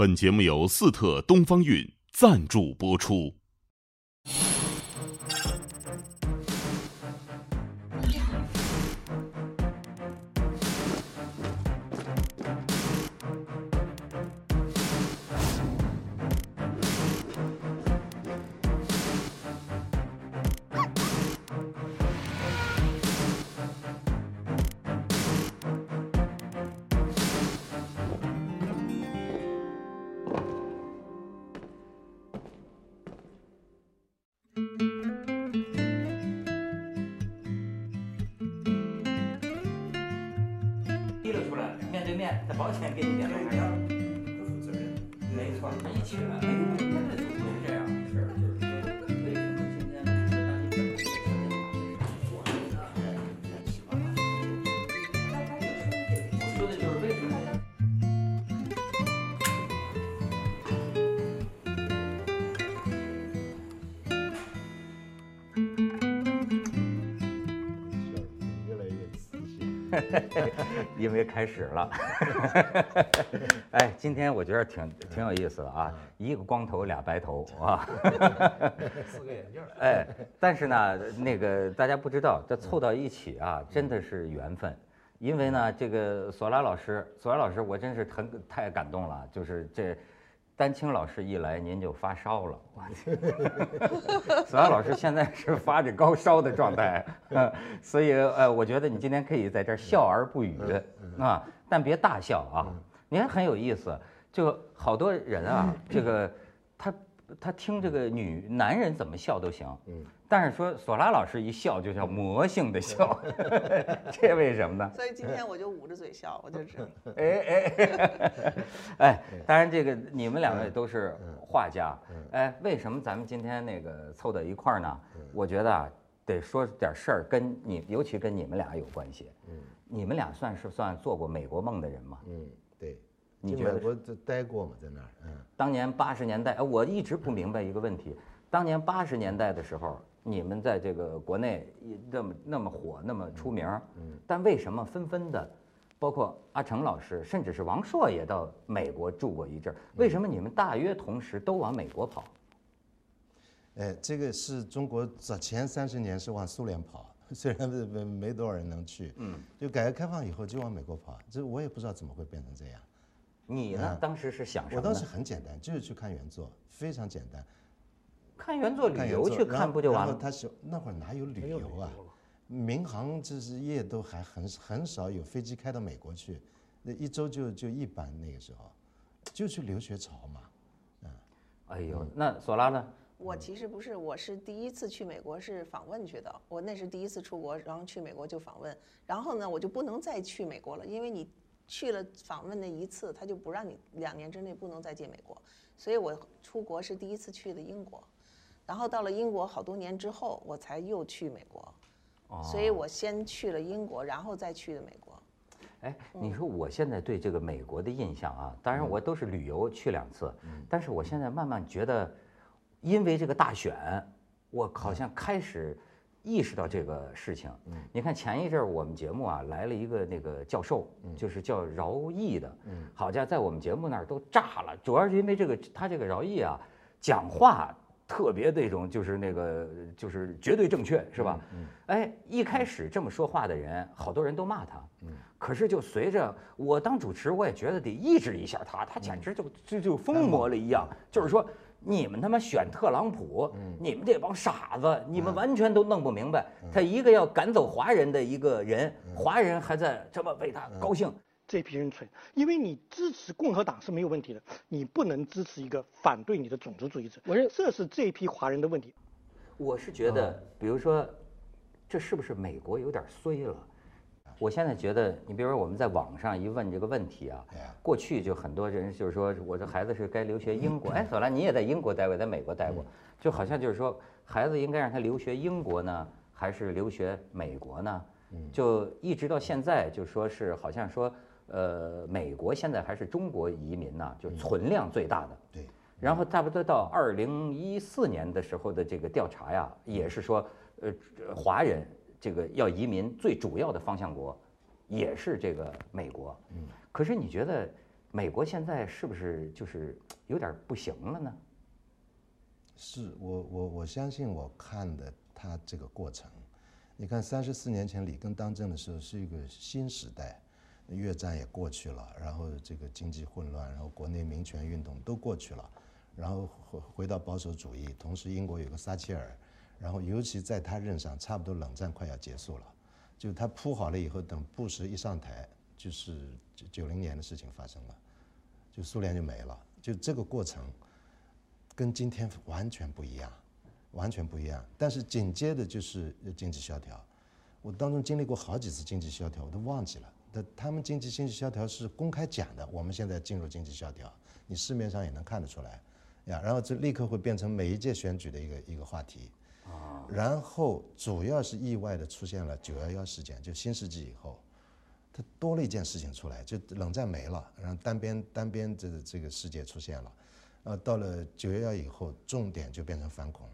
本节目由四特东方韵赞助播出。开始了，哎，今天我觉得挺挺有意思的啊，一个光头俩白头 啊，四个眼镜儿。哎，但是呢，那个大家不知道，这凑到一起啊，真的是缘分。因为呢，这个索拉老师，索拉老师，我真是很太感动了。就是这，丹青老师一来，您就发烧了。我天索拉老师现在是发着高烧的状态，呃所以呃，我觉得你今天可以在这儿笑而不语啊，但别大笑啊。你看很有意思，就好多人啊，这个他他听这个女男人怎么笑都行，嗯，但是说索拉老师一笑就叫魔性的笑，这为什么呢？所以今天我就捂着嘴笑，我就知道。哎哎哎，当然这个你们两位都是画家，哎，为什么咱们今天那个凑到一块儿呢？我觉得啊，得说点事儿，跟你尤其跟你们俩有关系。嗯你们俩算是算做过美国梦的人吗？嗯，对。你觉得就美国待过吗，在那儿，嗯，当年八十年代，哎，我一直不明白一个问题：当年八十年代的时候，你们在这个国内那么那么火，那么出名，嗯，但为什么纷纷的，包括阿成老师，甚至是王朔也到美国住过一阵儿，为什么你们大约同时都往美国跑？哎，这个是中国早前三十年是往苏联跑，虽然没没没多少人能去，嗯，就改革开放以后就往美国跑，这我也不知道怎么会变成这样。你呢？当时是想什么？我当时很简单，就是去看原作，非常简单。看原作旅游去看不就完了？然后他说那会儿哪有旅游啊？民航这是业都还很很少有飞机开到美国去，那一周就就一班那个时候，就去留学潮嘛。嗯哎呦，那索拉呢？我其实不是，我是第一次去美国是访问去的，我那是第一次出国，然后去美国就访问，然后呢我就不能再去美国了，因为你去了访问那一次，他就不让你两年之内不能再进美国，所以我出国是第一次去的英国，然后到了英国好多年之后，我才又去美国，所以我先去了英国，然后再去的美国。哎，你说我现在对这个美国的印象啊，当然我都是旅游去两次，但是我现在慢慢觉得，因为这个大选，我好像开始意识到这个事情。你看前一阵儿我们节目啊来了一个那个教授，就是叫饶毅的，好家伙，在我们节目那儿都炸了，主要是因为这个他这个饶毅啊讲话。特别那种就是那个就是绝对正确是吧？哎，一开始这么说话的人，好多人都骂他。可是就随着我当主持，我也觉得得抑制一下他，他简直就就就疯魔了一样。就是说，你们他妈选特朗普，你们这帮傻子，你们完全都弄不明白，他一个要赶走华人的一个人，华人还在这么为他高兴。这批人蠢，因为你支持共和党是没有问题的，你不能支持一个反对你的种族主义者。我认为这是这批华人的问题。我是觉得，比如说，这是不是美国有点衰了？我现在觉得，你比如说我们在网上一问这个问题啊，过去就很多人就是说，我的孩子是该留学英国。哎，索兰，你也在英国待过，在美国待过，就好像就是说，孩子应该让他留学英国呢，还是留学美国呢？就一直到现在，就说是好像说，呃，美国现在还是中国移民呐，就存量最大的。对。然后差不多到二零一四年的时候的这个调查呀，也是说，呃，华人这个要移民最主要的方向国，也是这个美国。嗯。可是你觉得美国现在是不是就是有点不行了呢？是我我我相信我看的他这个过程，你看三十四年前里根当政的时候是一个新时代，越战也过去了，然后这个经济混乱，然后国内民权运动都过去了，然后回回到保守主义，同时英国有个撒切尔，然后尤其在他任上，差不多冷战快要结束了，就他铺好了以后，等布什一上台，就是九九零年的事情发生了，就苏联就没了，就这个过程。跟今天完全不一样，完全不一样。但是紧接着就是经济萧条，我当中经历过好几次经济萧条，我都忘记了。但他们经济经济萧条是公开讲的，我们现在进入经济萧条，你市面上也能看得出来，呀。然后这立刻会变成每一届选举的一个一个话题，啊。然后主要是意外的出现了九幺幺事件，就新世纪以后，它多了一件事情出来，就冷战没了，然后单边单边这这个世界出现了。呃，到了九幺幺以后，重点就变成反恐，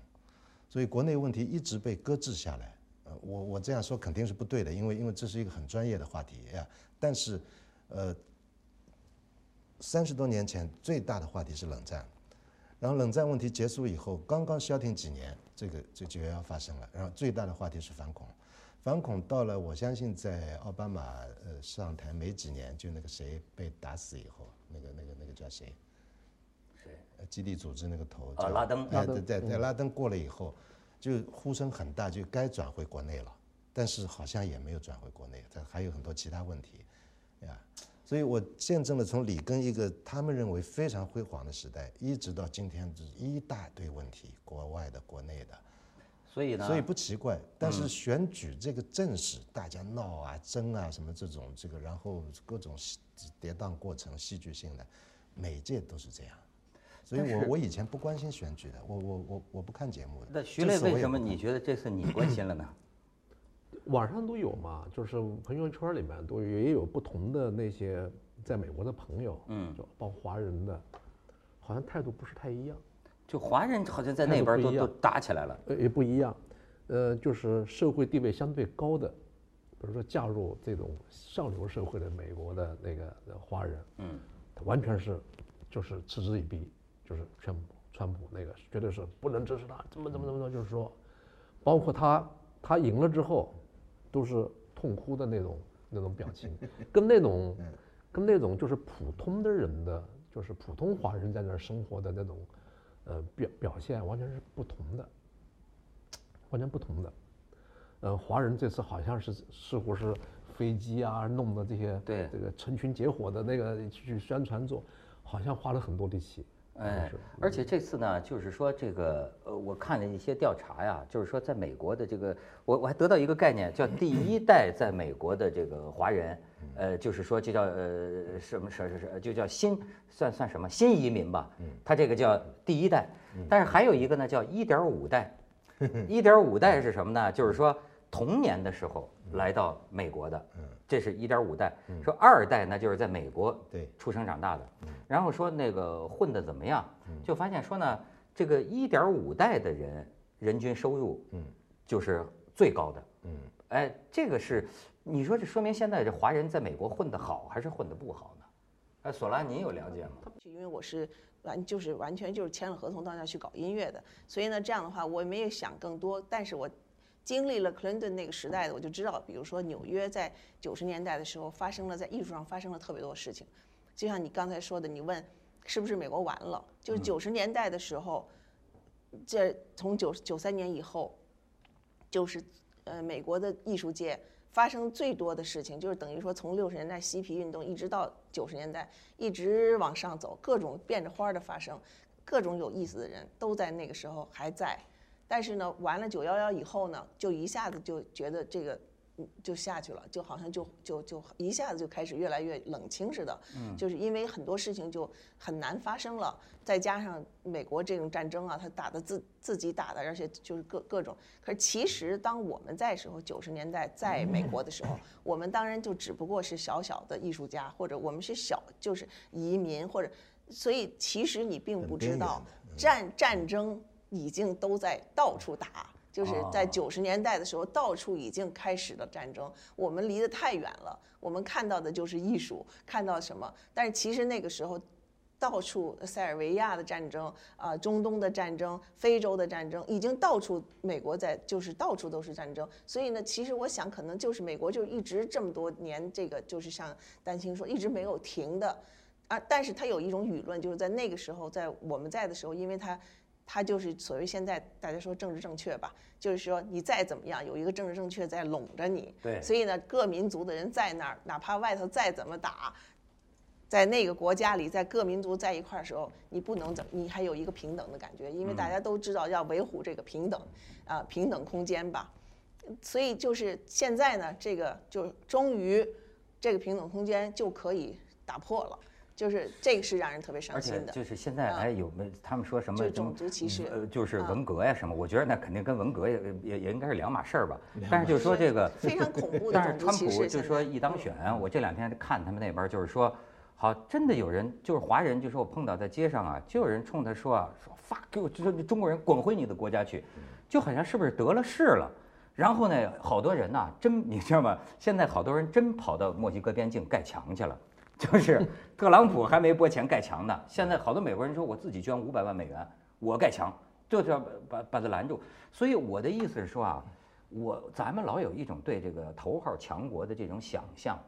所以国内问题一直被搁置下来。呃，我我这样说肯定是不对的，因为因为这是一个很专业的话题呀。但是，呃，三十多年前最大的话题是冷战，然后冷战问题结束以后，刚刚消停几年，这个这九幺幺发生了，然后最大的话题是反恐，反恐到了我相信在奥巴马呃上台没几年，就那个谁被打死以后，那个那个那个叫谁？基地组织那个头啊，拉登，哎，对对对，拉登过了以后，就呼声很大，就该转回国内了，但是好像也没有转回国内，这还有很多其他问题，呀，所以我见证了从里根一个他们认为非常辉煌的时代，一直到今天这一大堆问题，国外的、国内的，所以呢，所以不奇怪，但是选举这个阵势，大家闹啊、争啊什么这种这个，然后各种跌宕过程、戏剧性的，每届都是这样。所以我我以前不关心选举的，我我我我不看节目的。那徐磊为什么你觉得这次你关心了呢？网上都有嘛，就是朋友圈里面都也有不同的那些在美国的朋友，嗯，就包括华人的，好像态度不是太一样。就华人好像在那边都都打起来了。呃，也不一样，呃，就是社会地位相对高的，比如说嫁入这种上流社会的美国的那个华人，嗯，他完全是就是嗤之以鼻。就是川普，川普那个绝对是不能支持他，怎么怎么怎么着，就是说，包括他他赢了之后，都是痛哭的那种那种表情，跟那种跟那种就是普通的人的，就是普通华人在那儿生活的那种，呃表表现完全是不同的，完全不同的。呃，华人这次好像是似乎是飞机啊，弄的这些对这个成群结伙的那个去宣传做，好像花了很多力气。哎，而且这次呢，就是说这个，呃，我看了一些调查呀，就是说在美国的这个，我我还得到一个概念，叫第一代在美国的这个华人，呃，就是说就叫呃什么什什什，就叫新算算什么新移民吧，他这个叫第一代，但是还有一个呢叫一点五代，一点五代是什么呢？就是说童年的时候来到美国的。这是一点五代，说二代那就是在美国对出生长大的，然后说那个混的怎么样，就发现说呢，这个一点五代的人人均收入，嗯，就是最高的，嗯，哎，这个是，你说这说明现在这华人在美国混得好还是混得不好呢？哎，索拉，您有了解吗？因为我是完就是完全就是签了合同到那去搞音乐的，所以呢这样的话我也没有想更多，但是我。经历了克林顿那个时代的，我就知道，比如说纽约在九十年代的时候发生了在艺术上发生了特别多事情，就像你刚才说的，你问是不是美国完了？就是九十年代的时候，这从九九三年以后，就是呃美国的艺术界发生最多的事情，就是等于说从六十年代嬉皮运动一直到九十年代一直往上走，各种变着花的发生，各种有意思的人都在那个时候还在。但是呢，完了九幺幺以后呢，就一下子就觉得这个，就下去了，就好像就就就一下子就开始越来越冷清似的。嗯，就是因为很多事情就很难发生了，再加上美国这种战争啊，他打的自自己打的，而且就是各各种。可是其实当我们在时候九十年代在美国的时候，我们当然就只不过是小小的艺术家，或者我们是小就是移民，或者所以其实你并不知道战战争。已经都在到处打，就是在九十年代的时候，到处已经开始了战争，我们离得太远了，我们看到的就是艺术，看到什么？但是其实那个时候。到处塞尔维亚的战争啊，中东的战争，非洲的战争，已经到处美国在就是到处都是战争。所以呢，其实我想可能就是美国就一直这么多年，这个就是像丹青说，一直没有停的啊。但是他有一种舆论，就是在那个时候，在我们在的时候，因为他他就是所谓现在大家说政治正确吧，就是说你再怎么样，有一个政治正确在拢着你。对。所以呢，各民族的人在那儿，哪怕外头再怎么打。在那个国家里，在各民族在一块儿的时候，你不能怎，你还有一个平等的感觉，因为大家都知道要维护这个平等，啊，平等空间吧。所以就是现在呢，这个就终于，这个平等空间就可以打破了，就是这个是让人特别伤心的。就是现在还，有没他们说什么种族歧视？呃，就是文革呀什么？我觉得那肯定跟文革也也也应该是两码事儿吧。但是就是说这个非常恐怖的但是川普就说一当选，我这两天看他们那边就是说。好，真的有人就是华人，就说我碰到在街上啊，就有人冲他说啊，说 fuck you，就说中国人滚回你的国家去，就好像是不是得了势了？然后呢，好多人呐，真你知道吗？现在好多人真跑到墨西哥边境盖墙去了，就是特朗普还没拨钱盖墙呢，现在好多美国人说我自己捐五百万美元，我盖墙，就是要把把他拦住。所以我的意思是说啊，我咱们老有一种对这个头号强国的这种想象。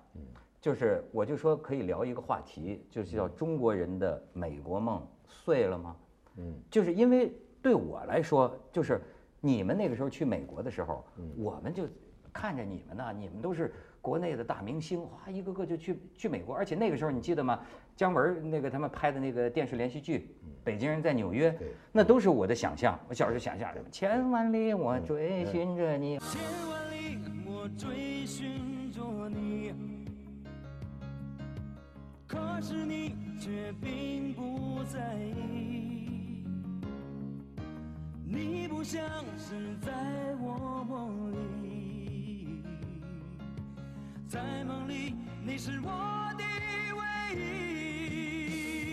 就是，我就说可以聊一个话题，就是叫中国人的美国梦碎了吗？嗯，就是因为对我来说，就是你们那个时候去美国的时候，我们就看着你们呢，你们都是国内的大明星，哗，一个个就去去美国，而且那个时候你记得吗？姜文那个他们拍的那个电视连续剧《北京人在纽约》，那都是我的想象。我小时候想象，千万里我追寻着你。千万里我追寻着你。可是你却并不在意，你不像是在我梦里，在梦里你是我的唯一。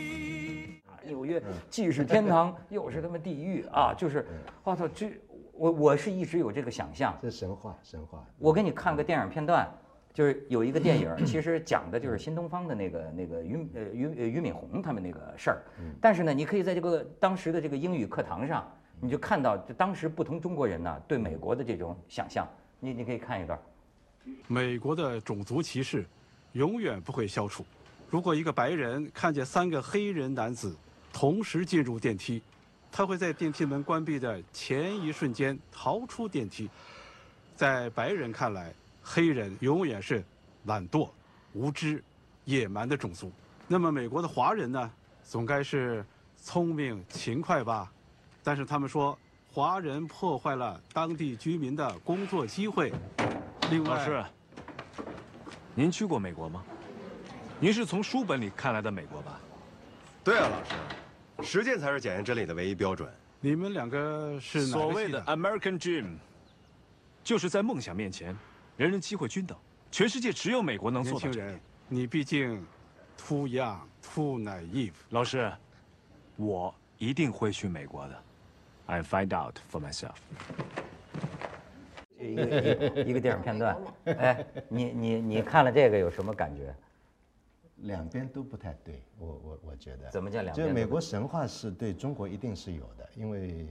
纽约既是天堂，又是他妈地狱啊！就是，我操，这我我是一直有这个想象。这神话，神话。我给你看个电影片段。就是有一个电影，其实讲的就是新东方的那个那个俞呃俞俞敏洪他们那个事儿。但是呢，你可以在这个当时的这个英语课堂上，你就看到当时不同中国人呢对美国的这种想象。你你可以看一段。美国的种族歧视永远不会消除。如果一个白人看见三个黑人男子同时进入电梯，他会在电梯门关闭的前一瞬间逃出电梯。在白人看来。黑人永远是懒惰、无知、野蛮的种族。那么美国的华人呢？总该是聪明、勤快吧？但是他们说，华人破坏了当地居民的工作机会。另外，老师，您去过美国吗？您是从书本里看来的美国吧？对啊，老师，实践才是检验真理的唯一标准。你们两个是所谓的 American Dream，就是在梦想面前。人人机会均等，全世界只有美国能做到这人，你毕竟，too young, too naive。老师，我一定会去美国的。I find out for myself。一个一个电影片段，哎，你你你看了这个有什么感觉？两边都不太对，我我我觉得。怎么叫两边？就美国神话是对中国一定是有的，因为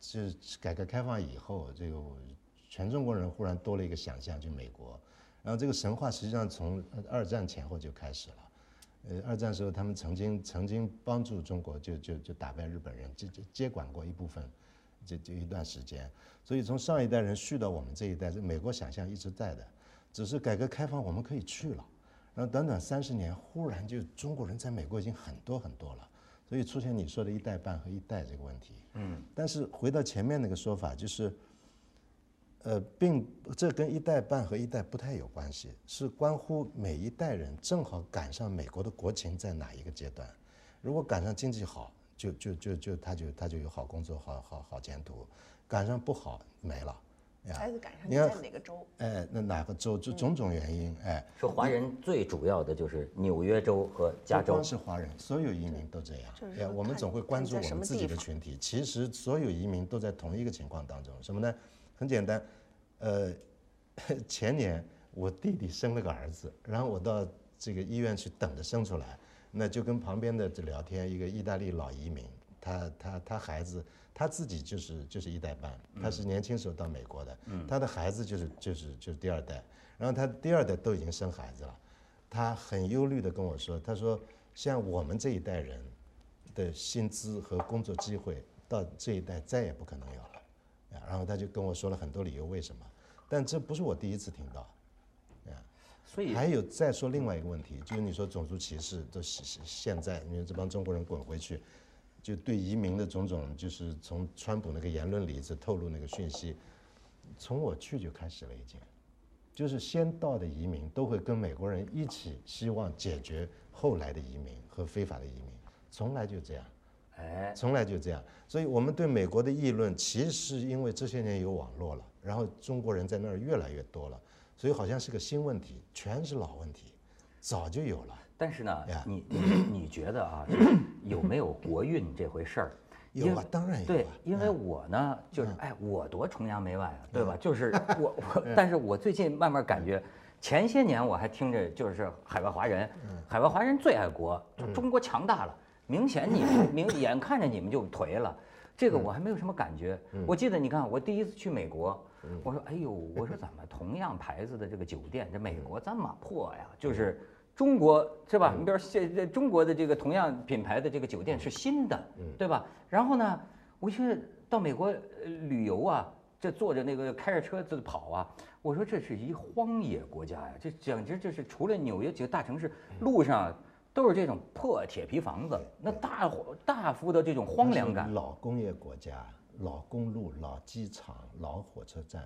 这改革开放以后这个。全中国人忽然多了一个想象，就美国，然后这个神话实际上从二战前后就开始了，呃，二战时候他们曾经曾经帮助中国，就就就打败日本人，就就接管过一部分，这这一段时间，所以从上一代人续到我们这一代，这美国想象一直在的，只是改革开放我们可以去了，然后短短三十年，忽然就中国人在美国已经很多很多了，所以出现你说的一代半和一代这个问题，嗯，但是回到前面那个说法就是。呃，并这跟一代半和一代不太有关系，是关乎每一代人正好赶上美国的国情在哪一个阶段。如果赶上经济好，就就就就他就他就有好工作，好好好前途；赶上不好，没了。孩子赶上你在哪个州？哎，那哪个州？就种种原因，哎。说华人最主要的就是纽约州和加州。不光是华人，所有移民都这样。哎，我们总会关注我们自己的群体，其实所有移民都在同一个情况当中，什么呢？很简单，呃，前年我弟弟生了个儿子，然后我到这个医院去等着生出来，那就跟旁边的这聊天，一个意大利老移民，他他他孩子他自己就是就是一代半，他是年轻时候到美国的，他的孩子就是就是就是第二代，然后他第二代都已经生孩子了，他很忧虑的跟我说，他说像我们这一代人的薪资和工作机会到这一代再也不可能有了。啊，然后他就跟我说了很多理由为什么，但这不是我第一次听到，啊，所以还有再说另外一个问题，就是你说种族歧视，都现现在，你说这帮中国人滚回去，就对移民的种种，就是从川普那个言论里这透露那个讯息，从我去就开始了已经，就是先到的移民都会跟美国人一起希望解决后来的移民和非法的移民，从来就这样。哎，从来就这样，所以我们对美国的议论，其实因为这些年有网络了，然后中国人在那儿越来越多了，所以好像是个新问题，全是老问题，早就有了。但是呢，你你你觉得啊，有没有国运这回事儿？有啊，当然有。对，因为我呢，就是哎，我多崇洋媚外啊，对吧？就是 我我，但是我最近慢慢感觉，前些年我还听着就是海外华人，海外华人最爱国，就中国强大了。明显你们明眼看着你们就颓了，这个我还没有什么感觉。我记得你看我第一次去美国，我说哎呦，我说怎么同样牌子的这个酒店，这美国这么破呀？就是中国是吧？你比如现在中国的这个同样品牌的这个酒店是新的，对吧？然后呢，我去到美国旅游啊，这坐着那个开着车子跑啊，我说这是一荒野国家呀，这简直就是除了纽约几个大城市路上。都是这种破铁皮房子，那大大幅的这种荒凉感。老工业国家，老公路、老机场、老火车站，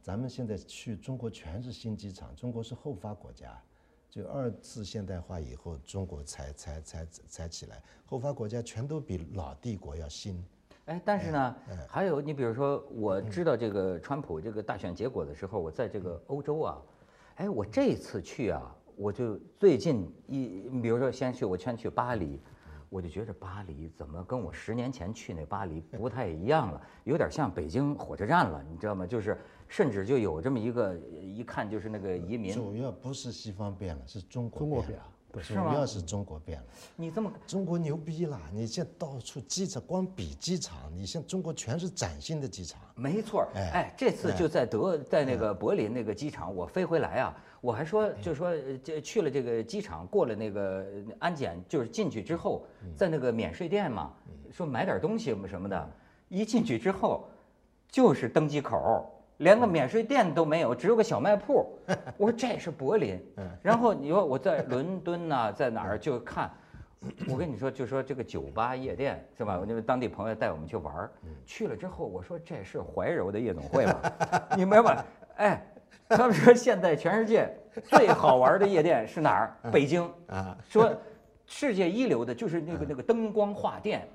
咱们现在去中国全是新机场。中国是后发国家，就二次现代化以后，中国才才才才起来。后发国家全都比老帝国要新。哎，但是呢，还有你比如说，我知道这个川普这个大选结果的时候，我在这个欧洲啊，哎，我这次去啊。我就最近一，比如说先去我先去巴黎，我就觉着巴黎怎么跟我十年前去那巴黎不太一样了，有点像北京火车站了，你知道吗？就是甚至就有这么一个，一看就是那个移民。主要不是西方变了，是中国中国变了。主要是中国变了，你这么中国牛逼了！你现在到处机场，光比机场，你像中国全是崭新的机场。没错，哎，这次就在德，在那个柏林那个机场，我飞回来啊，我还说，就说这去了这个机场，过了那个安检，就是进去之后，在那个免税店嘛，说买点东西什么的，一进去之后，就是登机口。连个免税店都没有，只有个小卖铺。我说这是柏林。然后你说我在伦敦呢，在哪儿就看。我跟你说，就说这个酒吧夜店是吧？因为当地朋友带我们去玩儿，去了之后我说这是怀柔的夜总会吗？你明白？哎，他们说现在全世界最好玩的夜店是哪儿？北京啊。说世界一流的就是那个那个灯光画店。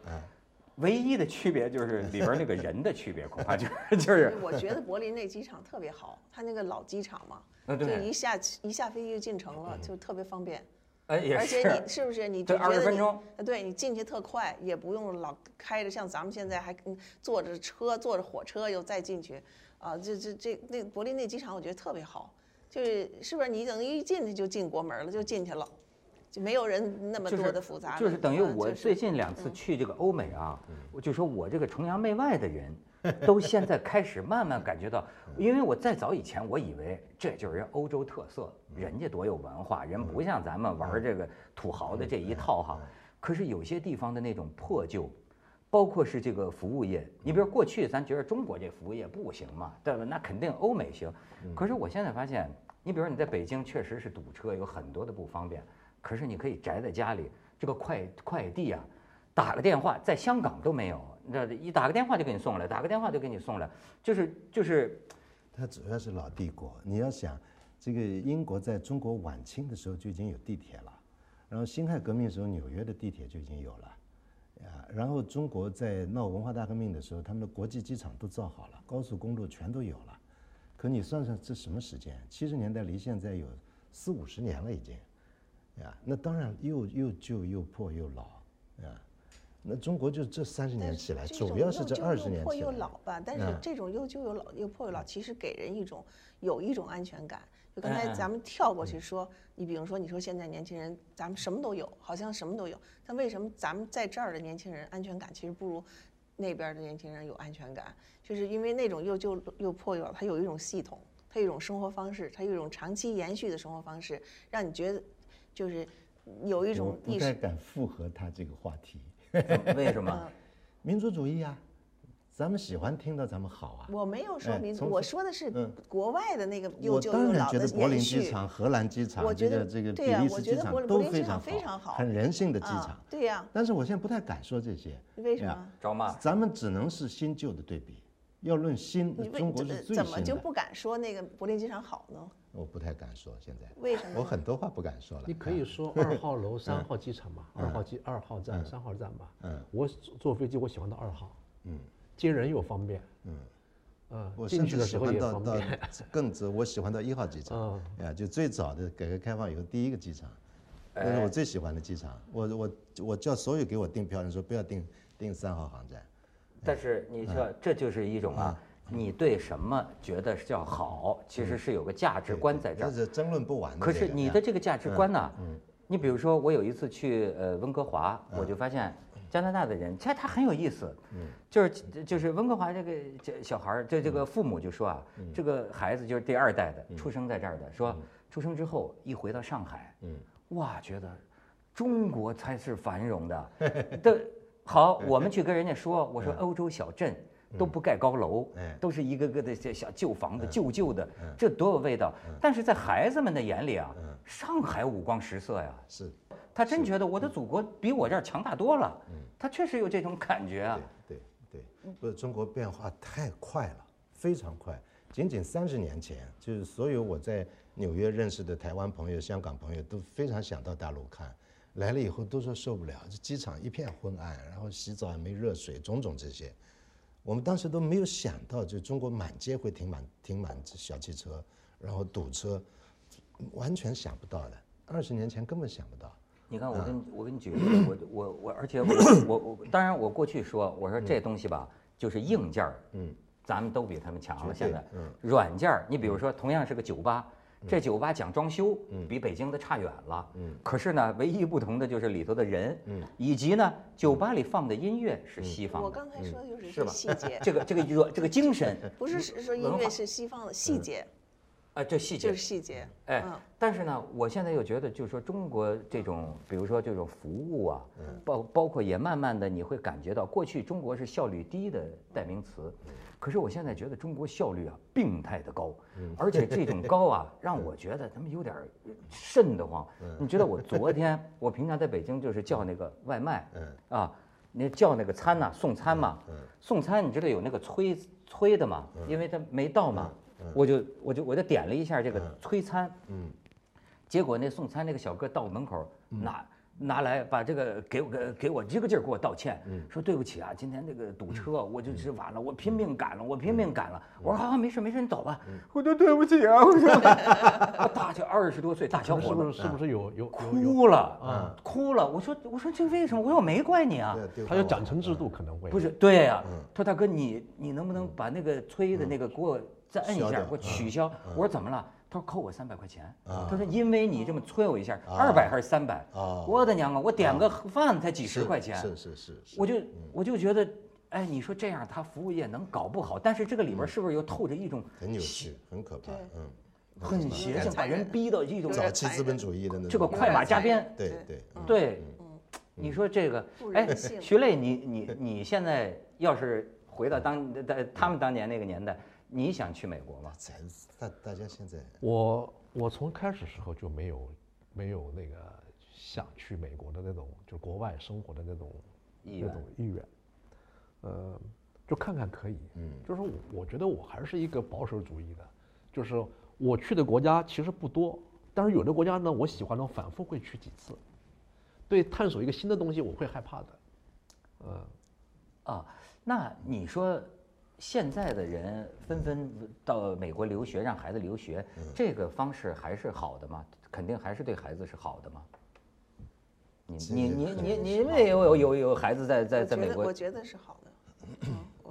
唯一的区别就是 里边那个人的区别，恐怕就是 就是。我觉得柏林那机场特别好，它那个老机场嘛，就一下一下飞机就进城了，就特别方便。哎，也是。而且你是不是你就觉得你对你进去特快，也不用老开着，像咱们现在还坐着车坐着火车又再进去，啊，这这这那柏林那机场我觉得特别好，就是是不是你等于一进去就进国门了，就进去了。就没有人那么多的复杂，就是等于我最近两次去这个欧美啊，我就说我这个崇洋媚外的人，都现在开始慢慢感觉到，因为我再早以前我以为这就是人欧洲特色，人家多有文化，人不像咱们玩这个土豪的这一套哈。可是有些地方的那种破旧，包括是这个服务业，你比如过去咱觉得中国这服务业不行嘛，对吧？那肯定欧美行。可是我现在发现，你比如你在北京确实是堵车，有很多的不方便。可是你可以宅在家里，这个快快递啊，打个电话，在香港都没有，你知道，一打个电话就给你送来，打个电话就给你送来，就是就是，它主要是老帝国。你要想，这个英国在中国晚清的时候就已经有地铁了，然后辛亥革命时候纽约的地铁就已经有了，啊，然后中国在闹文化大革命的时候，他们的国际机场都造好了，高速公路全都有了。可你算算这什么时间？七十年代离现在有四五十年了已经。呀，那当然又又旧又破又老，啊，那中国就这三十年起来，主要是这二十又破又年起来。老吧，但是嗯这种又旧又老又破又老，其实给人一种有一种安全感。就刚才咱们跳过去说，你比如说你说现在年轻人咱们什么都有，好像什么都有，但为什么咱们在这儿的年轻人安全感其实不如那边的年轻人有安全感？就是因为那种又旧又破又老，它有一种系统，它有一种生活方式，它有一种长期延续的生活方式，让你觉得就是有一我种不太。敢附和他这个话题。为什么？民族主义啊，咱们喜欢听到咱们好啊。我没有说哎民族，从我说的是嗯国外的那个又我当然觉得柏林。机场、荷兰机场、我觉得这个比利时机场都柏林机场非常非常好很人性的机啊场。对呀但是我现在不太敢说这些。为什么？着骂。咱们只能是新旧的对比。要论新你，为中国怎是最新怎么就。不敢说那个柏林机场好呢？我不太敢说，现在。为什么我很多话不敢说了。你可以说二号楼、三号机场嘛，二号机、二号站、三号站吧。嗯我坐飞机我喜欢到二号，嗯接人又方便，嗯，嗯，我甚至喜去的时候也欢到到。更直，我喜欢到一号机场。嗯，呀，就最早的改革开放以后第一个机场，那哎是我最喜欢的机场。我我我叫所有给我订票的人说不要订订三号航站。但是你说这就是一种啊，你对什么觉得是叫好，其实是有个价值观在这儿这。是争论不完的。可是你的这个价值观呢？嗯你比如说，我有一次去呃温哥华，嗯。我就发现加拿大的人，其实他很有意思，嗯。就是就是温哥华这个这小孩儿，这这嗯。个父母就说啊，这个孩子就是第二代的，出生在这儿的，说出生之后一回到上海，嗯。哇，觉得中国才是繁荣的，的好，我们去跟人家说，我说欧洲小镇。都不盖高楼哎，都是一个个的这小旧房子，旧旧的，这多有味道。但是在孩子们的眼里啊，上海五光十色呀，是他真觉得我的祖国比我这儿强大多了。他确实有这种感觉啊。对对对，不是中国变化太快了，非常快。仅仅三十年前，就是所有我在纽约认识的台湾朋友、香港朋友都非常想到大陆看，来了以后都说受不了，这机场一片昏暗，然后洗澡也没热水，种种这些，我们当时都没有想到，就中国满街会停满停满小汽车，然后堵车，完全想不到的。二十年前根本想不到。你看，我跟我跟你举个例子，我我我，而且我我我，当然我过去说，我说这东西吧，就是硬件儿，嗯，咱们都比他们强了。现在，嗯软件儿，你比如说，同样是个酒吧，这酒吧讲装修，比北京的差远了。嗯。可是呢，唯一不同的就是里头的人，嗯。以及呢，酒吧里放的音乐是西方的，我刚才说的就是是吧？这细节，这个这个热这个精神 不是是说音乐是西方的细节，啊，这细节。就是细节。哎嗯，但是呢，我现在又觉得，就是说中国这种，比如说这种服务啊，包包括也慢慢的你会感觉到，过去中国是效率低的代名词，可是我现在觉得中国效率啊病态的高，而且这种高啊，让我觉得他们有点儿瘆得慌。你知道我昨天，我平常在北京就是叫那个外卖，啊，那叫那个餐呐、送餐嘛，送餐你知道有那个催催的嘛，因为他没到嘛，我就我就我就点了一下这个催餐，嗯。结果那送餐那个小哥到门口拿拿来把这个给我给给我一个劲儿给我道歉，说对不起啊，今天这个堵车，我就是晚了，我拼命赶了，我拼命赶了。我说好好没事没事，你走吧。我说对不起啊，我说。大小二十多岁大小是不伙子是是不是有有？哭了啊哭了。我说我说这为什么？我说我没怪你啊。对丢它有奖惩制度可能会。不是，对呀、他说大哥，你你能不能把那个催的那个给我再摁一下，给我取消？我说怎么了？他说扣我三百块钱。他说因为你这么催我一下，二百还是三百？哦我的娘啊！我点个饭才几十块钱，是是是是，我就我就觉得，哎，你说这样他服务业能搞不好，但是这个里边是不是又透着一种很扭曲，很可怕，嗯，很邪性，把人逼到一种早期资本主义的那种这个快马加鞭？对对，对，你说这个，哎，徐磊，你你你现在要是回到当在他们当年那个年代，你想去美国吗？才大大家现在我我从开始时候就没有没有那个想去美国的那种，就国外生活的那种意愿那种意愿，呃，就看看可以，嗯。就是我我觉得我还是一个保守主义的，就是我去的国家其实不多，但是有的国家呢，我喜欢呢反复会去几次，对探索一个新的东西我会害怕的，呃，啊，那你说现在的人纷纷到美国留学，让孩子留学，这个方式还是好的吗？肯定还是对孩子是好的吗？你你你你你们也有有有孩子在在在美国，我觉得是好的。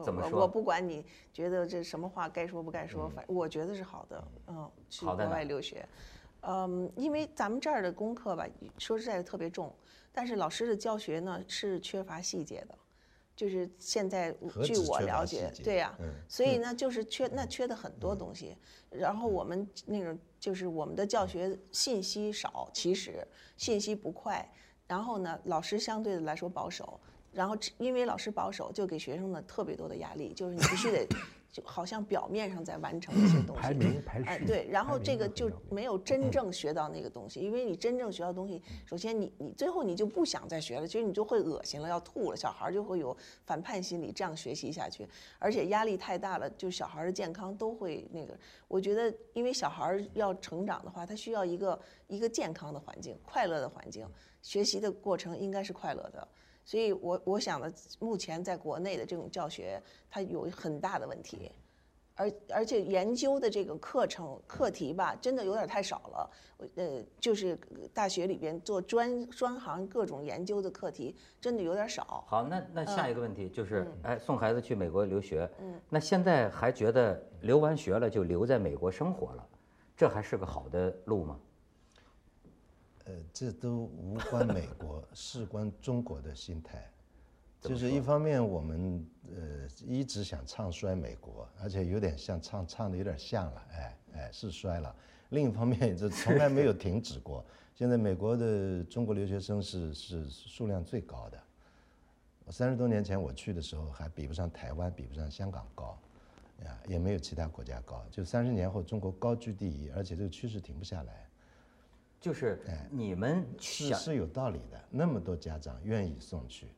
怎么说我我不管你觉得这什么话该说不该说，反我觉得是好的。嗯，去国外留学，嗯，因为咱们这儿的功课吧，说实在的特别重，但是老师的教学呢是缺乏细节的。就是现在据我了解，对呀、嗯所以呢，就是缺那缺的很多东西。然后我们那个就是我们的教学信息少，其实信息不快。然后呢，老师相对的来说保守。然后因为老师保守，就给学生们特别多的压力，就是你必须得，就好像表面上在完成 一些东西。排名排序。哎对，然后这个就没有真正学到那个东西，因为你真正学到东西，首先你你最后你就不想再学了，其实你就会恶心了，要吐了，小孩儿就会有反叛心理，这样学习下去，而且压力太大了，就小孩儿的健康都会那个。我觉得，因为小孩儿要成长的话，他需要一个一个健康的环境，快乐的环境，学习的过程应该是快乐的。所以我我想呢，目前在国内的这种教学，它有很大的问题。而而且研究的这个课程课题吧，真的有点太少了。呃，就是大学里边做专专行各种研究的课题，真的有点少。好，那那下一个问题就是嗯，哎，送孩子去美国留学，嗯那现在还觉得留完学了就留在美国生活了，这还是个好的路吗？呃，这都无关美国，事关中国的心态。就是一方面，我们呃一直想唱衰美国，而且有点像唱唱的有点像了，哎哎是衰了。另一方面，这从来没有停止过。现在美国的中国留学生是是数量最高的。我三十多年前我去的时候，还比不上台湾，比不上香港高，呀，也没有其他国家高。就三十年后，中国高居第一，而且这个趋势停不下来。就是哎你们想是是有道理的，那么多家长愿意送去，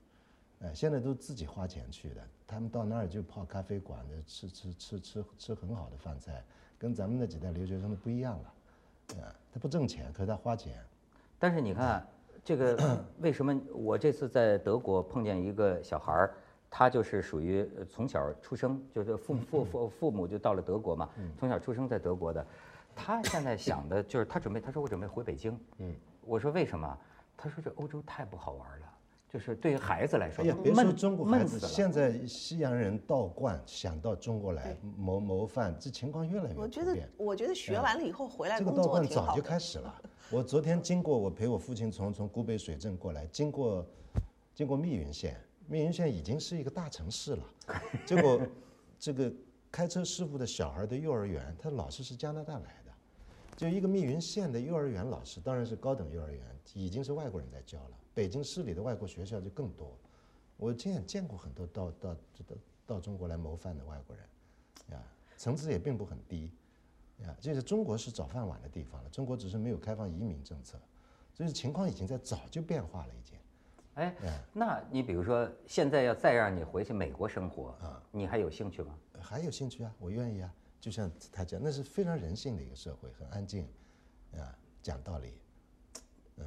哎，现在都自己花钱去的，他们到那儿就泡咖啡馆的，吃吃吃吃吃很好的饭菜，跟咱们那几代留学生的不一样了，啊，他不挣钱，可是他花钱，但是你看，这个 为什么我这次在德国碰见一个小孩儿，他就是属于呃从小出生，就是父父父父母就到了德国嘛，从小出生在德国的，他现在想的就是他准备，他说我准备回北京，嗯，我说为什么？他说这欧洲太不好玩了，就是对于孩子来说哎呀，别说中国孩子，了。现在西洋人倒灌想到中国来谋谋饭，这情况越来越我觉得普遍。我觉得学完了以后回来这个倒工作灌早就。开始了。我昨天经过，我陪我父亲从从古北水镇过来，经过经过密云县，密云县已经是一个大城市了。结果这个开车师傅的小孩的幼儿园，他老师是加拿大来的，就一个密云县的幼儿园老师，当然是高等幼儿园，已经是外国人在教了。北京市里的外国学校就更多。我亲眼见过很多到到到到中国来谋饭的外国人，呀，层次也并不很低。呀，就是中国是早饭碗的地方了，中国只是没有开放移民政策，所以情况已经在早就变化了，已经。哎哎，那你比如说现在要再让你回去美国生活，啊你还有兴趣吗？还有兴趣啊，我愿意啊。就像他讲，那是非常人性的一个社会，很安静，啊，讲道理。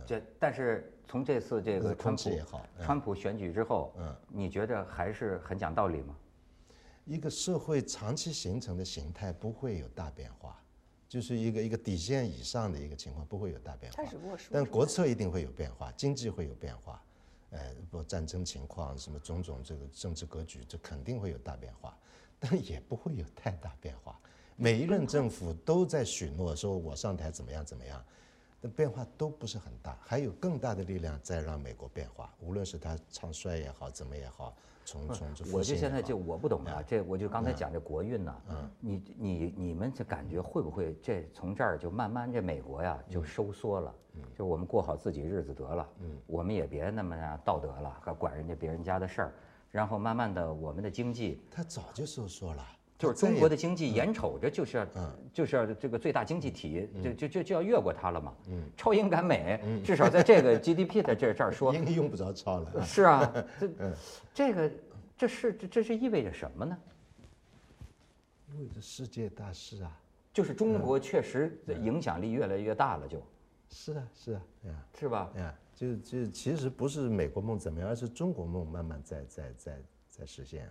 这但是从这次这个呃川普也好嗯川普选举之后，嗯你觉得还是很讲道理吗？一个社会长期形成的形态不会有大变化，就是一个一个底线以上的一个情况不会有大变化但国策一定会有变化，经济会有变化，呃，不战争情况什么种种这个政治格局，这肯定会有大变化，但也不会有太大变化。每一任政府都在许诺说我上台怎么样怎么样，但变化都不是很大，还有更大的力量在让美国变化，无论是他唱衰也好，怎么也好，从从这复我就现在就我不懂哎啊，这我就刚才讲这国运呐，嗯你你你们这感觉会不会这从这儿就慢慢这美国呀嗯就收缩了，就我们过好自己日子得了，嗯我们也别那么样道德了，还管人家别人家的事儿，然后慢慢的我们的经济他早就收缩了，就是中国的经济眼瞅着就是要嗯就是要这个最大经济体就就就就要越过它了嘛，嗯超英赶美，至少在这个 GDP 的这这儿说，应该用不着超了。是啊，这嗯这个这是这这是意味着什么呢？意味着世界大事啊，就是中国确实影响力越来越大了，就是啊是啊。是吧？呀，就就其实不是美国梦怎么样，而是中国梦慢慢在在在在实现，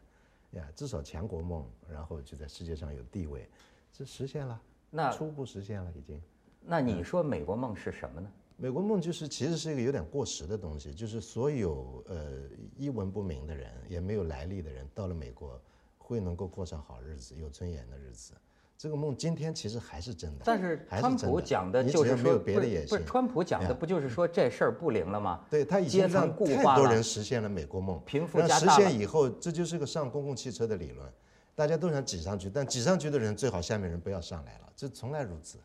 呀，至少强国梦，然后就在世界上有地位，这实现了，那初步实现了已经。那你说美国梦是什么呢？美国梦就是其实是一个有点过时的东西，就是所有呃一文不名的人，也没有来历的人，到了美国会能够过上好日子、有尊严的日子。这个梦今天其实还是真的，但是川普讲的就是没有别的野心不是，川普讲的不就是说这事儿不灵了吗？对他已经让太多人实现了美国梦，贫富让实加大了现以后，这就是个上公共汽车的理论，大家都想挤上去，但挤上去的人最好下面人不要上来了，这从来如此，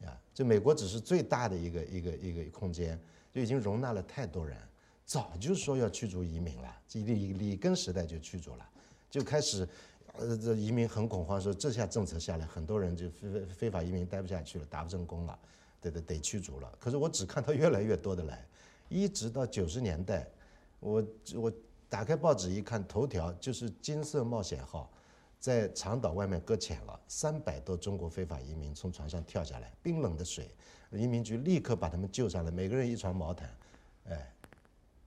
呀，这美国只是最大的一个一个一个空间，就已经容纳了太多人，早就说要驱逐移民了，这里里根时代就驱逐了，就开始。呃，这移民很恐慌，说这下政策下来，很多人就非非非法移民待不下去了，打不成功了，得得得驱逐了。可是我只看到越来越多的来，一直到九十年代，我我打开报纸一看，头条就是金色冒险号在长岛外面搁浅了，三百多中国非法移民从船上跳下来，冰冷的水，移民局立刻把他们救上来，每个人一床毛毯，哎，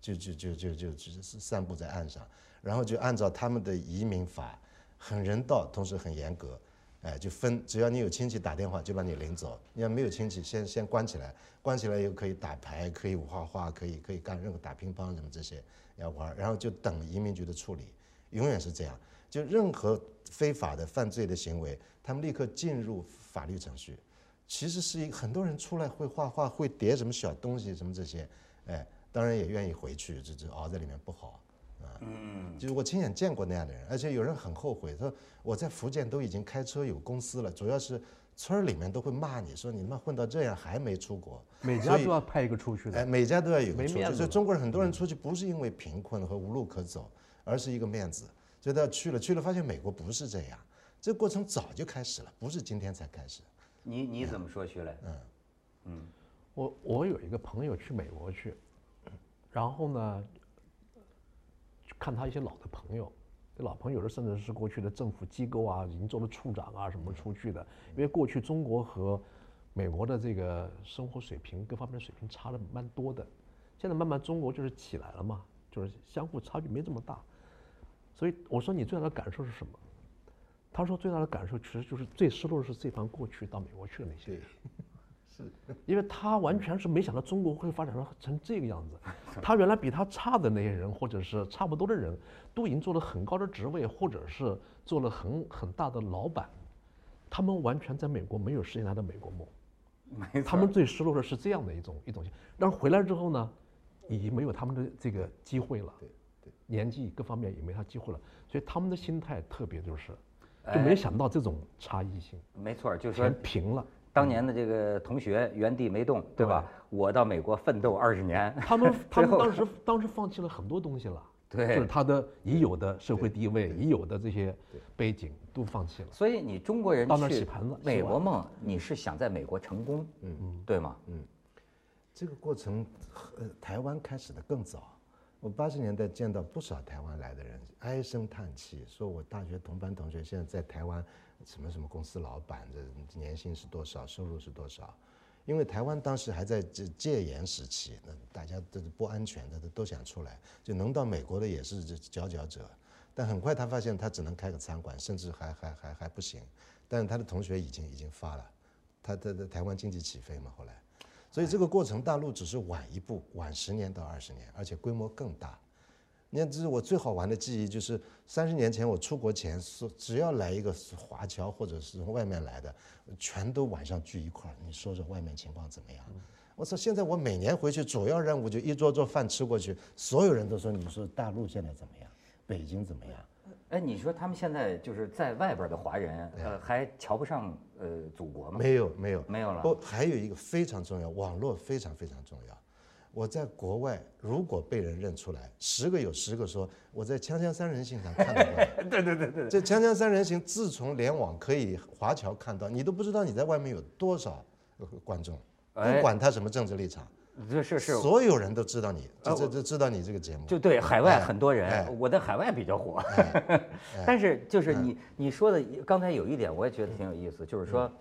就就就就就就散布在岸上，然后就按照他们的移民法。很人道，同时很严格，哎，就分，只要你有亲戚打电话就把你领走，你要没有亲戚，先先关起来，关起来又可以打牌，可以画画，可以可以干任何打乒乓什么这些要玩，然后就等移民局的处理，永远是这样，就任何非法的犯罪的行为，他们立刻进入法律程序，其实是一很多人出来会画画，会叠什么小东西什么这些，哎，当然也愿意回去，这这熬在里面不好。嗯，就是我亲眼见过那样的人，而且有人很后悔，说我在福建都已经开车有公司了，主要是村儿里面都会骂你说你他妈混到这样还没出国，每家都要派一个出去的，哎，每家都要有个没面子出去，所以中国人很多人出去不是因为贫困和无路可走，而是一个面子，所以他去了，去了发现美国不是这样，这个过程早就开始了，不是今天才开始。你你怎么说，徐磊？嗯，我我有一个朋友去美国去，然后呢，看他一些老的朋友，这老朋友有的甚至是过去的政府机构啊，已经做了处长啊什么出去的。因为过去中国和美国的这个生活水平各方面的水平差的蛮多的，现在慢慢中国就是起来了嘛，就是相互差距没这么大。所以我说你最大的感受是什么？他说最大的感受其实就是最失落的是这帮过去到美国去的那些人。因为他完全是没想到中国会发展成这个样子，他原来比他差的那些人，或者是差不多的人，都已经做了很高的职位，或者是做了很很大的老板，他们完全在美国没有实现他的美国梦，他们最失落的是这样的一种一种，但是回来之后呢，已经没有他们的这个机会了，对对，年纪各方面也没他机会了，所以他们的心态特别就是，就哎没想到这种差异性，没错，就是说全平了。当年的这个同学原地没动，对吧？我到美国奋斗二十年，他们 他们当时当时放弃了很多东西了，对。就是他的已有的社会地位、已有的这些背景都放弃了。所以你中国人到那洗盘子美国梦，你是想在美国成功，嗯，对吗？嗯。这个过程，呃，台湾开始的更早。我八十年代见到不少台湾来的人唉声叹气，说我大学同班同学现在在台湾什么什么公司老板，这年薪是多少，收入是多少？因为台湾当时还在这戒严时期，那大家都不安全的，都都想出来，就能到美国的也是佼佼者。但很快他发现他只能开个餐馆，甚至还还还还不行。但是他的同学已经已经发了，他的的台湾经济起飞嘛，后来。所以这个过程，大陆只是晚一步，晚十年到二十年，而且规模更大。你看，这是我最好玩的记忆，就是三十年前我出国前，是只要来一个华侨或者是从外面来的，全都晚上聚一块儿，你说说外面情况怎么样？我说！现在我每年回去，主要任务就一桌桌饭吃过去，所有人都说，你说大陆现在怎么样？北京怎么样？哎，你说他们现在就是在外边的华人，呃，还瞧不上呃祖国吗？没有，没有，没有了不，还有一个非常重要，网络非常非常重要。我在国外如果被人认出来，十个有十个说我在《锵锵三人行》上看到过你。对对对对，这《锵锵三人行》自从联网可以华侨看到，你都不知道你在外面有多少呃观众，哎。不管他什么政治立场，这是是，所有人都知道你，呃这这这知道你这个节目。就对海外哎很多人，哎我在海外比较火，但是就是你你说的刚才有一点，我也觉得挺有意思，就是说，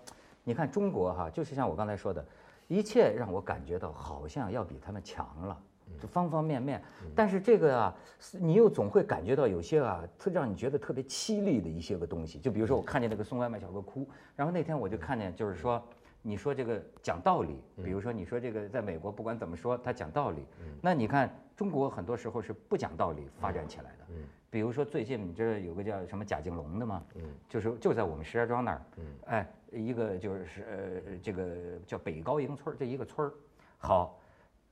你看中国哈，就是像我刚才说的，一切让我感觉到好像要比他们强了。就方方面面，但是这个啊，你又总会感觉到有些啊，特让你觉得特别凄厉的一些个东西。就比如说，我看见那个送外卖小哥哭，然后那天我就看见，就是说，你说这个讲道理，比如说你说这个在美国不管怎么说他讲道理，那你看中国很多时候是不讲道理发展起来的。比如说最近你知道有个叫什么贾静龙的吗？就是就在我们石家庄那儿，嗯哎，一个就是呃这个叫北高营村儿这一个村儿，好，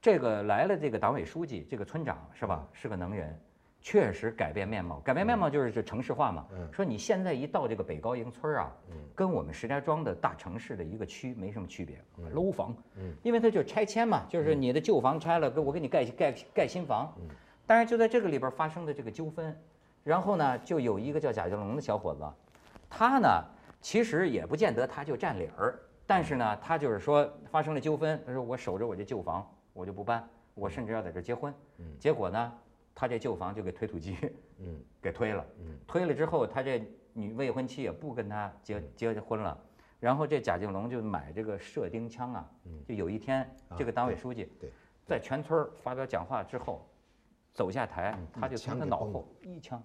这个来了这个党委书记，这个村长是吧？是个能人，确实改变面貌。改变面貌就是这城市化嘛。嗯说你现在一到这个北高营村儿啊，跟我们石家庄的大城市的一个区没什么区别，楼房，嗯因为它就拆迁嘛，就是你的旧房拆了，给我给你盖盖盖新房。但是就在这个里边发生的这个纠纷，然后呢，就有一个叫贾静龙的小伙子，他呢其实也不见得他就占理儿，但是呢，他就是说发生了纠纷，他说我守着我这旧房，我就不搬，我甚至要在这儿结婚。结果呢，他这旧房就给推土机，嗯，给推了。推了之后，他这女未婚妻也不跟他结结婚了。然后这贾静龙就买这个射钉枪啊，就有一天这个党委书记对在全村发表讲话之后，走下台，他就从他脑后一枪，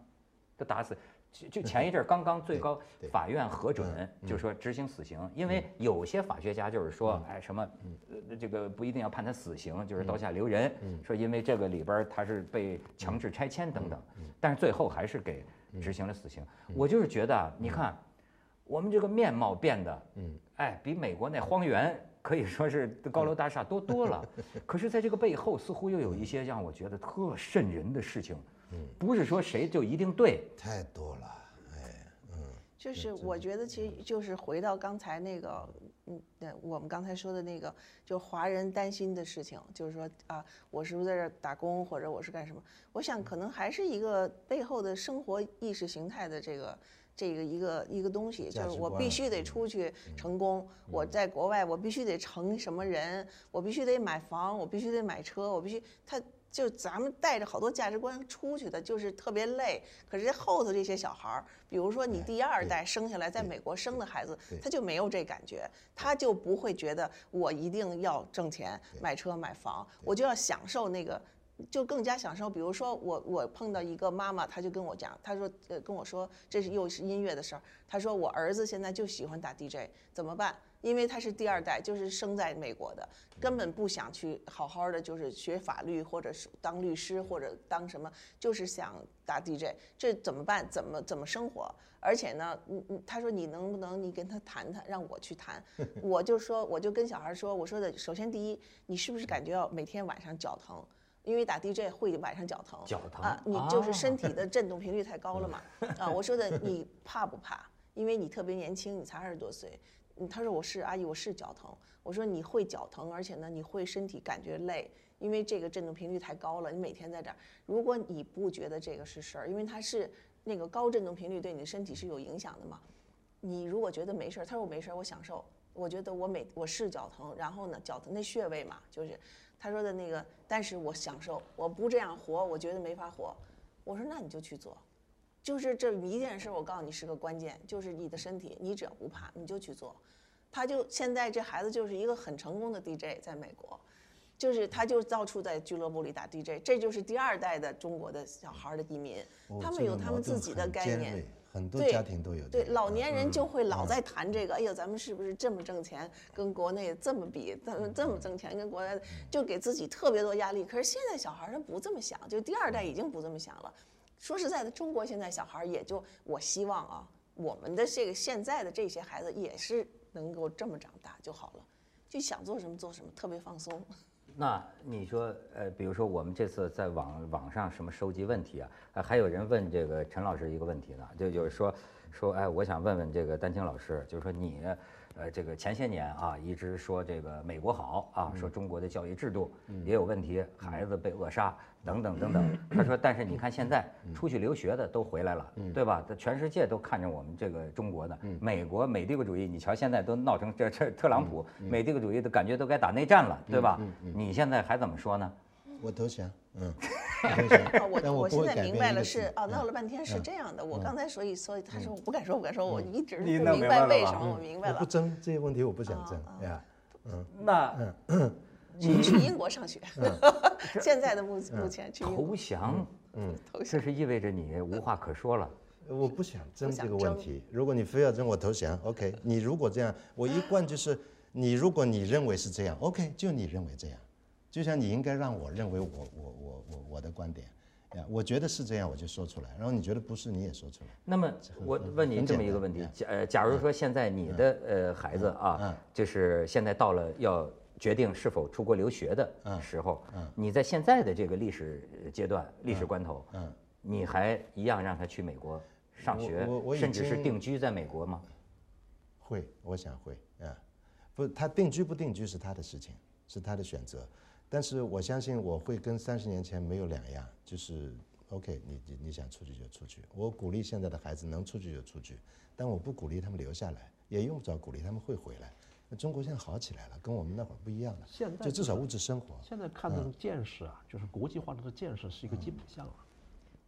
就打死。就就前一阵儿刚刚最高法院核准，就说执行死刑，因为有些法学家就是说，哎什么，呃这个不一定要判他死刑，就是刀下留人，说因为这个里边他是被强制拆迁等等，但是最后还是给执行了死刑。我就是觉得啊，你看，我们这个面貌变得，哎，比美国那荒原可以说是高楼大厦多多了。可是，在这个背后，似乎又有一些让我觉得特瘆人的事情。嗯不是说谁就一定对。太多了，哎，嗯，就是我觉得，其实就是回到刚才那个，嗯，对，我们刚才说的那个，就华人担心的事情，就是说啊，我是不是在这儿打工，或者我是干什么？我想可能还是一个背后的生活意识形态的这个。这个一个一个东西，就是我必须得出去成功。我在国外，我必须得成什么人，我必须得买房，我必须得买车，我必须他就咱们带着好多价值观出去的，就是特别累。可是这后头这些小孩儿，比如说你第二代生下来在美国生的孩子，他就没有这感觉，他就不会觉得我一定要挣钱、买车、买房，我就要享受那个。就更加享受，比如说我我碰到一个妈妈，她就跟我讲，她说呃跟我说这是又是音乐的事儿，她说我儿子现在就喜欢打 DJ，怎么办？因为他是第二代，就是生在美国的，根本不想去好好的就是学法律或者是当律师或者当什么，就是想打 DJ，这怎么办？怎么怎么生活？而且呢，嗯嗯，他说你能不能你跟他谈谈，让我去谈，我就说我就跟小孩说，我说的首先第一，你是不是感觉到每天晚上脚疼？因为打 DJ 会晚上脚疼，脚疼啊，你就是身体的震动频率太高了嘛。啊，我说的你怕不怕？因为你特别年轻，你才二十多岁。嗯，他说我是阿姨，我是脚疼。我说你会脚疼，而且呢，你会身体感觉累，因为这个振动频率太高了。你每天在这儿，如果你不觉得这个是事儿，因为它是那个高振动频率对你的身体是有影响的嘛。你如果觉得没事儿，他说我没事儿，我享受。我觉得我每我是脚疼，然后呢，脚疼那穴位嘛，就是他说的那个，但是我享受，我不这样活，我觉得没法活。我说那你就去做，就是这一件事，我告诉你是个关键，就是你的身体，你只要不怕，你就去做。他就现在这孩子就是一个很成功的 DJ，在美国，就是他就到处在俱乐部里打 DJ，这就是第二代的中国的小孩的移民，哦他们有他们自己的概念很多对家庭都有这对，老年人就会老嗯在谈这个，哎呦，咱们是不是这么挣钱，跟国内这么比，咱们这么挣钱，跟国内就给自己特别多压力。可是现在小孩他不这么想，就第二代已经不这么想了。说实在的，中国现在小孩也就，我希望啊，我们的这个现在的这些孩子也是能够这么长大就好了，就想做什么做什么，特别放松。那你说，呃，比如说我们这次在网网上什么收集问题啊，呃还有人问这个陈老师一个问题呢，就就是说说，哎，我想问问这个丹青老师，就是说你，呃，这个前些年啊，一直说这个美国好啊，说中国的教育制度也有问题，孩子被扼杀等等等等。他说，但是你看现在出去留学的都回来了，对吧？这全世界都看着我们这个中国呢，美国美帝国主义，你瞧现在都闹成这这特朗普美帝国主义的感觉都该打内战了，对吧？你现在还怎么说呢？我投降，嗯，我我我现在明白了是哦，嗯闹了半天是这样的。我刚才所以所以他说我不敢说，我不敢说，我一直你不明白为什么，我明白了。我不。争这些问题，我不想争啊啊嗯。那去去英国上学，嗯。现在的目目前去投降，嗯，这是意味着你无话可说了。我不想争这个问题。如果你非要争，我投降。OK，你如果这样，我一贯就是你如果你认为是这样，OK，就你认为这样，就像你应该让我认为我我我我我的观点呀，我觉得是这样，我就说出来，然后你觉得不是，你也说出来。那么我问您这么一个问题，假呃，假如说现在你的呃孩子啊，就是现在到了要决定是否出国留学的时候，你在现在的这个历史阶段、历史关头，你还一样让他去美国上学，甚至是定居在美国吗？会，我想会啊，不，他定居不定居是他的事情，是他的选择。但是我相信我会跟三十年前没有两样，就是 OK，你你你想出去就出去。我鼓励现在的孩子能出去就出去，但我不鼓励他们留下来，也用不着鼓励他们会回来。那中国现在好起来了，跟我们那会儿不一样了。现在就至少物质生活。现在看这种建设啊，就是国际化的建设是一个基本项了。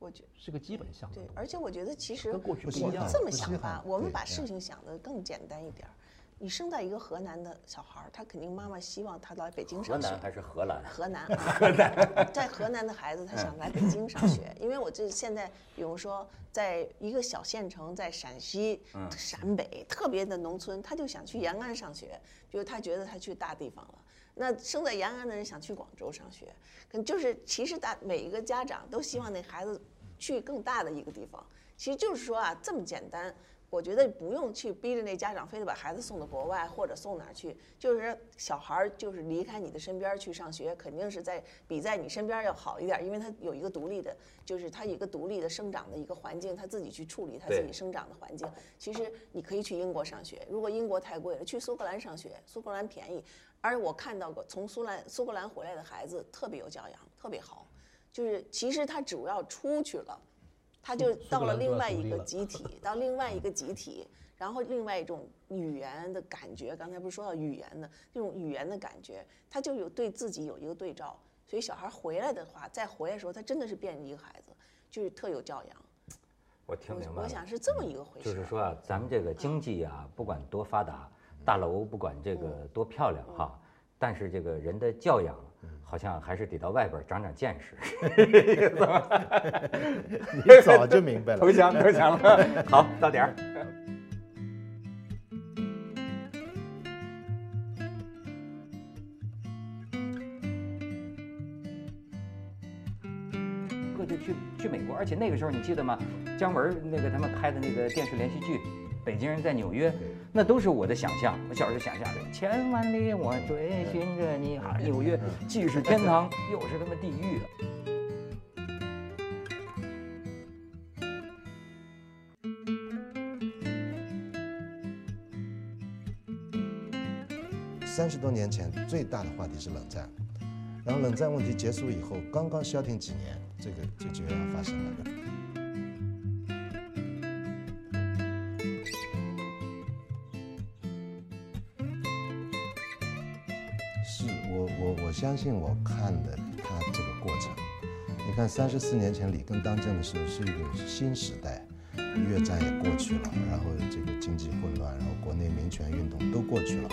我觉是个基本项。对，而且我觉得其实跟过去不一样。这么想吧，我们把事情想得更简单一点儿。你生在一个河南的小孩儿，他肯定妈妈希望他来北京上学。河南还是荷兰？河南，河南 在河南的孩子他想来北京上学，因为我这现在，比如说在一个小县城，在陕西、陕北特别的农村，他就想去延安上学，就是他觉得他去大地方了。那生在延安的人想去广州上学，跟就是其实大每一个家长都希望那孩子去更大的一个地方，其实就是说啊，这么简单。我觉得不用去逼着那家长非得把孩子送到国外或者送哪儿去，就是小孩儿就是离开你的身边去上学，肯定是在比在你身边要好一点，因为他有一个独立的，就是他一个独立的生长的一个环境，他自己去处理他自己生长的环境。其实你可以去英国上学，如果英国太贵了，去苏格兰上学，苏格兰便宜。而我看到过从苏兰苏格兰回来的孩子特别有教养，特别好，就是其实他主要出去了。他就到了另外一个集体，到另外一个集体，然后另外一种语言的感觉。刚才不是说到语言的那种语言的感觉，他就有对自己有一个对照。所以小孩回来的话，再回来的时候，他真的是变成一个孩子，就是特有教养。我听明白了。我想是这么一个回事。就是说啊，咱们这个经济啊，不管多发达，大楼不管这个多漂亮哈，但是这个人的教养。好像还是得到外边长长见识。你早就明白了，投降投降了。好，到点儿。哥就去去美国，而且那个时候你记得吗？姜文那个他们拍的那个电视连续剧。北京人在纽约，那都是我的想象。我小时候想象的，千万里我追寻着你，哈，纽约既是天堂，又是他妈地狱。三十多年前，最大的话题是冷战，然后冷战问题结束以后，刚刚消停几年，这个就就要发生了。相信我看的他这个过程，你看三十四年前里根当政的时候是一个新时代，越战也过去了，然后这个经济混乱，然后国内民权运动都过去了。